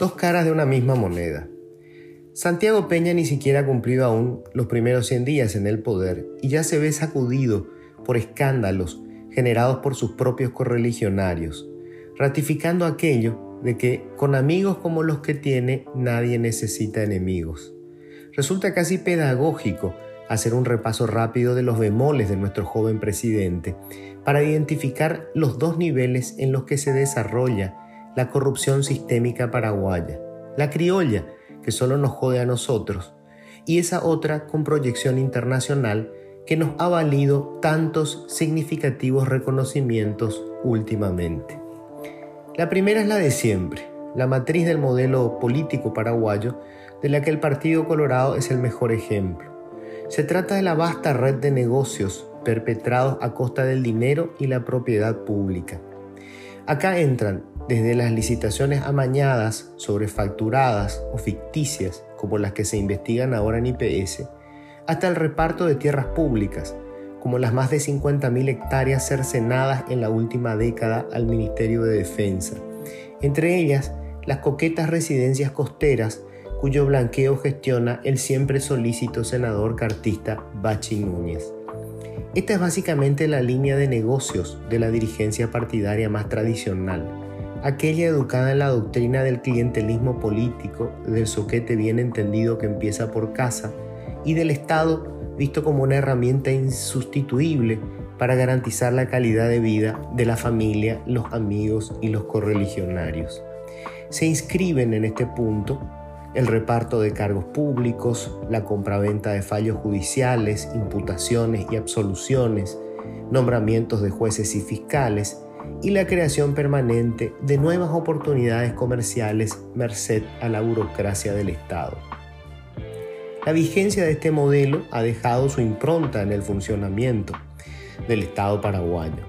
Dos caras de una misma moneda. Santiago Peña ni siquiera ha cumplido aún los primeros 100 días en el poder y ya se ve sacudido por escándalos generados por sus propios correligionarios, ratificando aquello de que con amigos como los que tiene nadie necesita enemigos. Resulta casi pedagógico hacer un repaso rápido de los bemoles de nuestro joven presidente para identificar los dos niveles en los que se desarrolla la corrupción sistémica paraguaya. La criolla, que solo nos jode a nosotros, y esa otra con proyección internacional que nos ha valido tantos significativos reconocimientos últimamente. La primera es la de siempre, la matriz del modelo político paraguayo, de la que el Partido Colorado es el mejor ejemplo. Se trata de la vasta red de negocios perpetrados a costa del dinero y la propiedad pública. Acá entran desde las licitaciones amañadas, sobrefacturadas o ficticias, como las que se investigan ahora en IPS, hasta el reparto de tierras públicas, como las más de 50.000 hectáreas cercenadas en la última década al Ministerio de Defensa, entre ellas las coquetas residencias costeras cuyo blanqueo gestiona el siempre solícito senador cartista Bachi Núñez. Esta es básicamente la línea de negocios de la dirigencia partidaria más tradicional, aquella educada en la doctrina del clientelismo político, del soquete bien entendido que empieza por casa, y del Estado visto como una herramienta insustituible para garantizar la calidad de vida de la familia, los amigos y los correligionarios. Se inscriben en este punto el reparto de cargos públicos, la compraventa de fallos judiciales, imputaciones y absoluciones, nombramientos de jueces y fiscales, y la creación permanente de nuevas oportunidades comerciales merced a la burocracia del Estado. La vigencia de este modelo ha dejado su impronta en el funcionamiento del Estado paraguayo.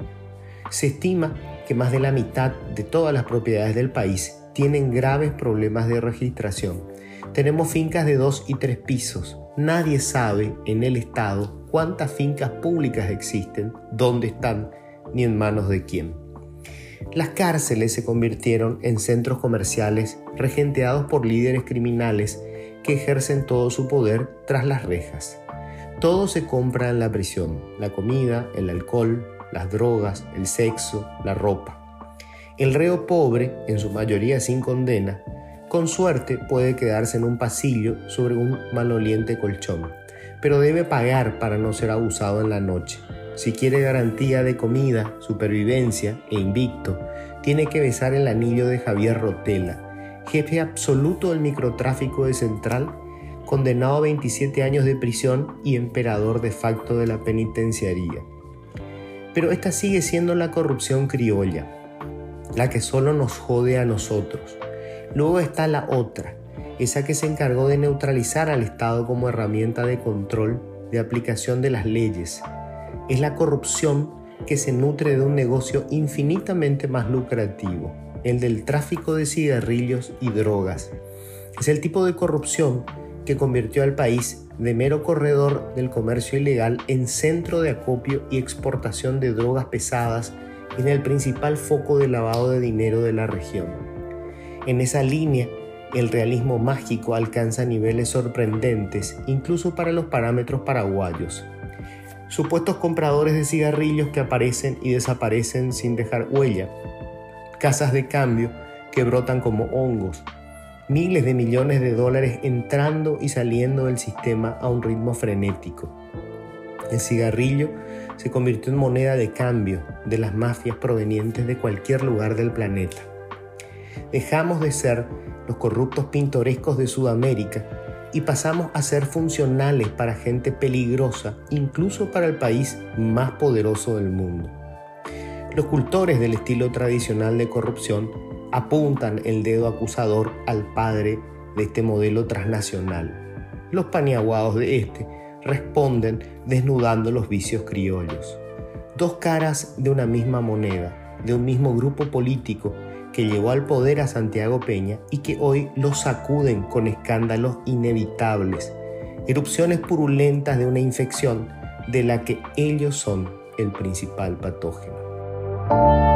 Se estima que más de la mitad de todas las propiedades del país tienen graves problemas de registración. Tenemos fincas de dos y tres pisos. Nadie sabe en el Estado cuántas fincas públicas existen, dónde están, ni en manos de quién. Las cárceles se convirtieron en centros comerciales regenteados por líderes criminales que ejercen todo su poder tras las rejas. Todo se compra en la prisión, la comida, el alcohol, las drogas, el sexo, la ropa. El reo pobre, en su mayoría sin condena, con suerte puede quedarse en un pasillo sobre un maloliente colchón, pero debe pagar para no ser abusado en la noche. Si quiere garantía de comida, supervivencia e invicto, tiene que besar el anillo de Javier Rotela, jefe absoluto del microtráfico de Central, condenado a 27 años de prisión y emperador de facto de la penitenciaría. Pero esta sigue siendo la corrupción criolla, la que solo nos jode a nosotros. Luego está la otra, esa que se encargó de neutralizar al Estado como herramienta de control de aplicación de las leyes. Es la corrupción que se nutre de un negocio infinitamente más lucrativo el del tráfico de cigarrillos y drogas. Es el tipo de corrupción que convirtió al país de mero corredor del comercio ilegal en centro de acopio y exportación de drogas pesadas en el principal foco de lavado de dinero de la región. En esa línea, el realismo mágico alcanza niveles sorprendentes incluso para los parámetros paraguayos. Supuestos compradores de cigarrillos que aparecen y desaparecen sin dejar huella, casas de cambio que brotan como hongos, miles de millones de dólares entrando y saliendo del sistema a un ritmo frenético. El cigarrillo se convirtió en moneda de cambio de las mafias provenientes de cualquier lugar del planeta. Dejamos de ser los corruptos pintorescos de Sudamérica y pasamos a ser funcionales para gente peligrosa, incluso para el país más poderoso del mundo. Los cultores del estilo tradicional de corrupción apuntan el dedo acusador al padre de este modelo transnacional. Los paniaguados de este responden desnudando los vicios criollos. Dos caras de una misma moneda, de un mismo grupo político que llevó al poder a Santiago Peña y que hoy lo sacuden con escándalos inevitables, erupciones purulentas de una infección de la que ellos son el principal patógeno.